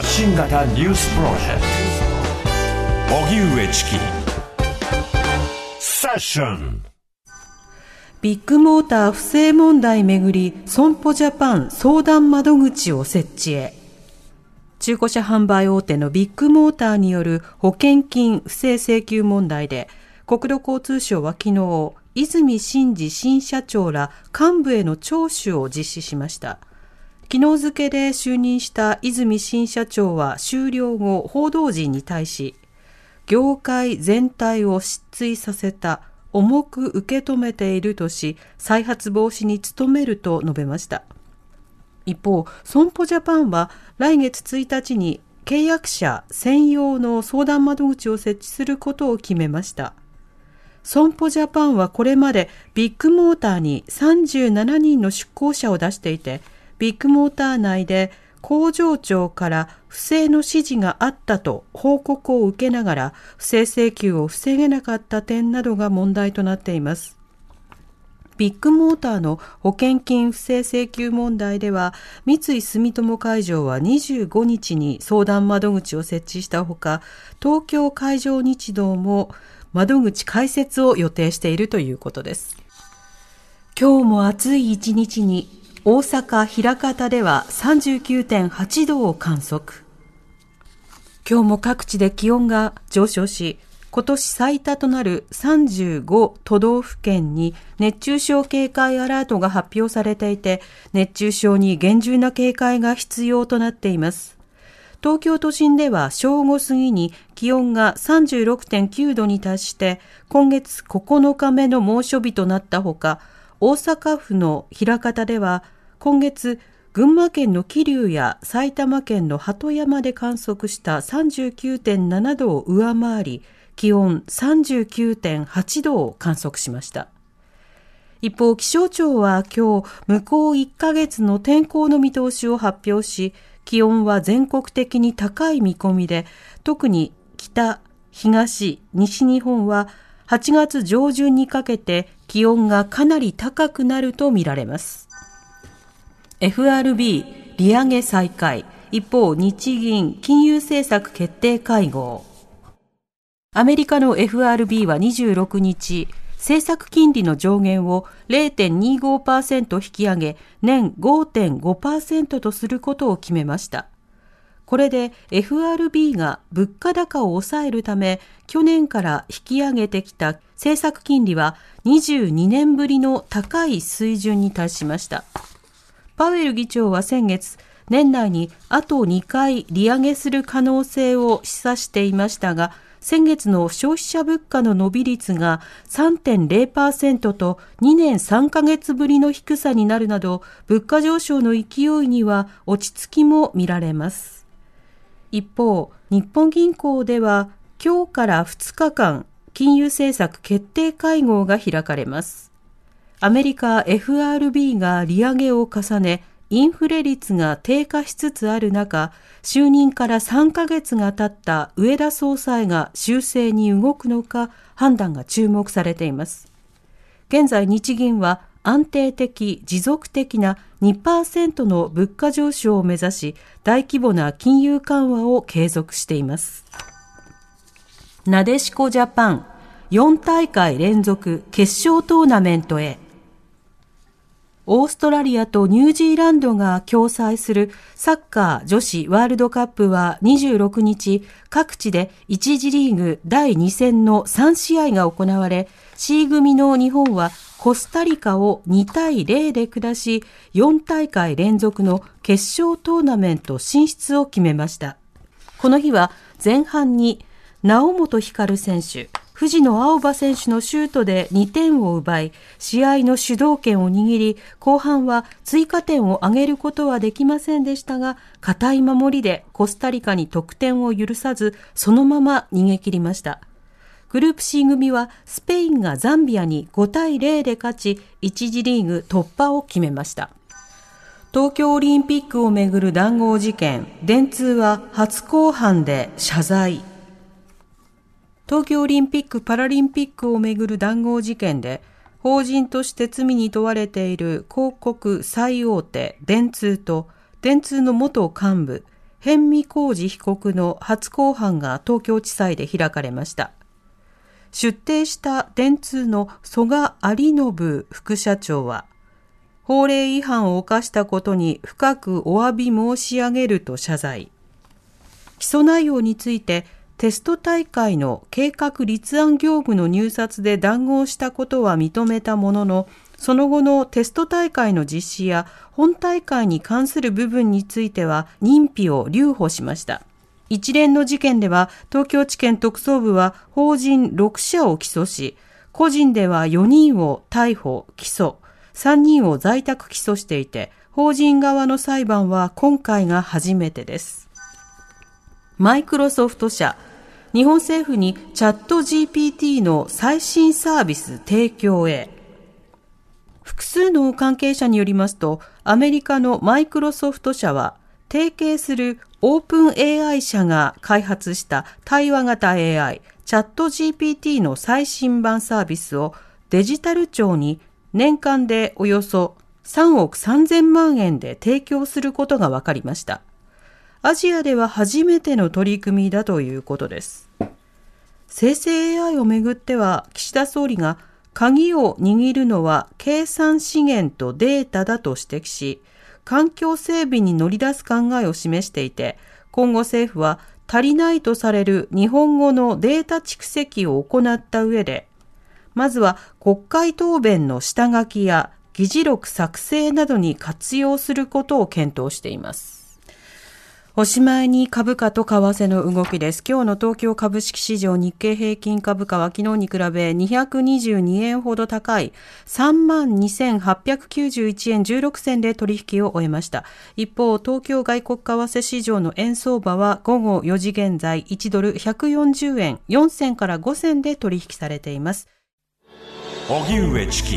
発信型ニュースプロジェクト。荻上チキ。セッションビッグモーター不正問題めぐり損保ジャパン相談窓口を設置へ。中古車販売大手のビッグモーターによる保険金不正請求問題で国土交通省は昨日泉真司新社長ら幹部への聴取を実施しました。昨日付で就任した泉新社長は終了後報道陣に対し業界全体を失墜させた重く受け止めているとし再発防止に努めると述べました。一方損保ジャパンは来月1日に契約者専用の相談窓口を設置することを決めました。損保ジャパンはこれまでビッグモーターに37人の出向者を出していてビッグモーター内で工場長から不正の指示があったと報告を受けながら不正請求を防げなかった点などが問題となっています。ビッグモーターの保険金不正請求問題では、三井住友海上は25日に相談窓口を設置したほか、東京海上日動も窓口開設を予定しているということです。今日も暑い一日に大阪枚方では39.8度を観測。今日も各地で気温が上昇し、今年最多となる35都道府県に熱中症警戒アラートが発表されていて、熱中症に厳重な警戒が必要となっています。東京都心では正午過ぎに気温が36.9度に達して、今月9日目の猛暑日となったほか、大阪府の枚方では今月群馬県の桐生や埼玉県の鳩山で観測した39.7度を上回り気温39.8度を観測しました。一方気象庁は今日向こう1ヶ月の天候の見通しを発表し気温は全国的に高い見込みで特に北東西日本は8月上旬にかけて気温がかなり高くなるとみられます。FRB 利上げ再開。一方、日銀金融政策決定会合。アメリカの FRB は26日、政策金利の上限を0.25%引き上げ、年5.5%とすることを決めました。これで FRB が物価高を抑えるため去年から引き上げてきた政策金利は22年ぶりの高い水準に達しました。パウエル議長は先月、年内にあと2回利上げする可能性を示唆していましたが、先月の消費者物価の伸び率が3.0%と2年3ヶ月ぶりの低さになるなど、物価上昇の勢いには落ち着きも見られます。一方、日本銀行では今日から2日間、金融政策決定会合が開かれます。アメリカ FRB が利上げを重ね、インフレ率が低下しつつある中、就任から3ヶ月が経った上田総裁が修正に動くのか判断が注目されています。現在日銀は安定的、持続的な2%の物価上昇を目指し、大規模な金融緩和を継続しています。なでしこジャパン、4大会連続決勝トーナメントへ。オーストラリアとニュージーランドが共催するサッカー女子ワールドカップは26日、各地で1次リーグ第2戦の3試合が行われ、C 組の日本はコスタリカを2対0で下し、4大会連続の決勝トーナメント進出を決めました。この日は前半に直本光選手、藤野青葉選手のシュートで2点を奪い、試合の主導権を握り、後半は追加点を挙げることはできませんでしたが、堅い守りでコスタリカに得点を許さず、そのまま逃げ切りました。グループ C 組はスペインがザンビアに5対0で勝ち、1次リーグ突破を決めました。東京オリンピックをめぐる談合事件、電通は初公判で謝罪。東京オリンピック・パラリンピックをめぐる談合事件で、法人として罪に問われている広告最大手電通と電通の元幹部、辺見浩二被告の初公判が東京地裁で開かれました。出廷した電通の曽我有信副社長は、法令違反を犯したことに深くお詫び申し上げると謝罪。起訴内容について、テスト大会の計画立案業務の入札で談合したことは認めたものの、その後のテスト大会の実施や本大会に関する部分については認否を留保しました。一連の事件では東京地検特捜部は法人6社を起訴し、個人では4人を逮捕、起訴、3人を在宅起訴していて、法人側の裁判は今回が初めてです。マイクロソフト社、日本政府にチャット GPT の最新サービス提供へ。複数の関係者によりますと、アメリカのマイクロソフト社は、提携するオープン AI 社が開発した対話型 AI チャット GPT の最新版サービスをデジタル庁に年間でおよそ3億3000万円で提供することが分かりました。アジアでは初めての取り組みだということです。生成 AI をめぐっては岸田総理が鍵を握るのは計算資源とデータだと指摘し、環境整備に乗り出す考えを示していて、今後政府は足りないとされる日本語のデータ蓄積を行った上で、まずは国会答弁の下書きや議事録作成などに活用することを検討しています。おしまいに株価と為替の動きです。今日の東京株式市場日経平均株価は昨日に比べ222円ほど高い32,891円16銭で取引を終えました。一方、東京外国為替市場の円相場は午後4時現在1ドル140円4銭から5銭で取引されています。荻上チキ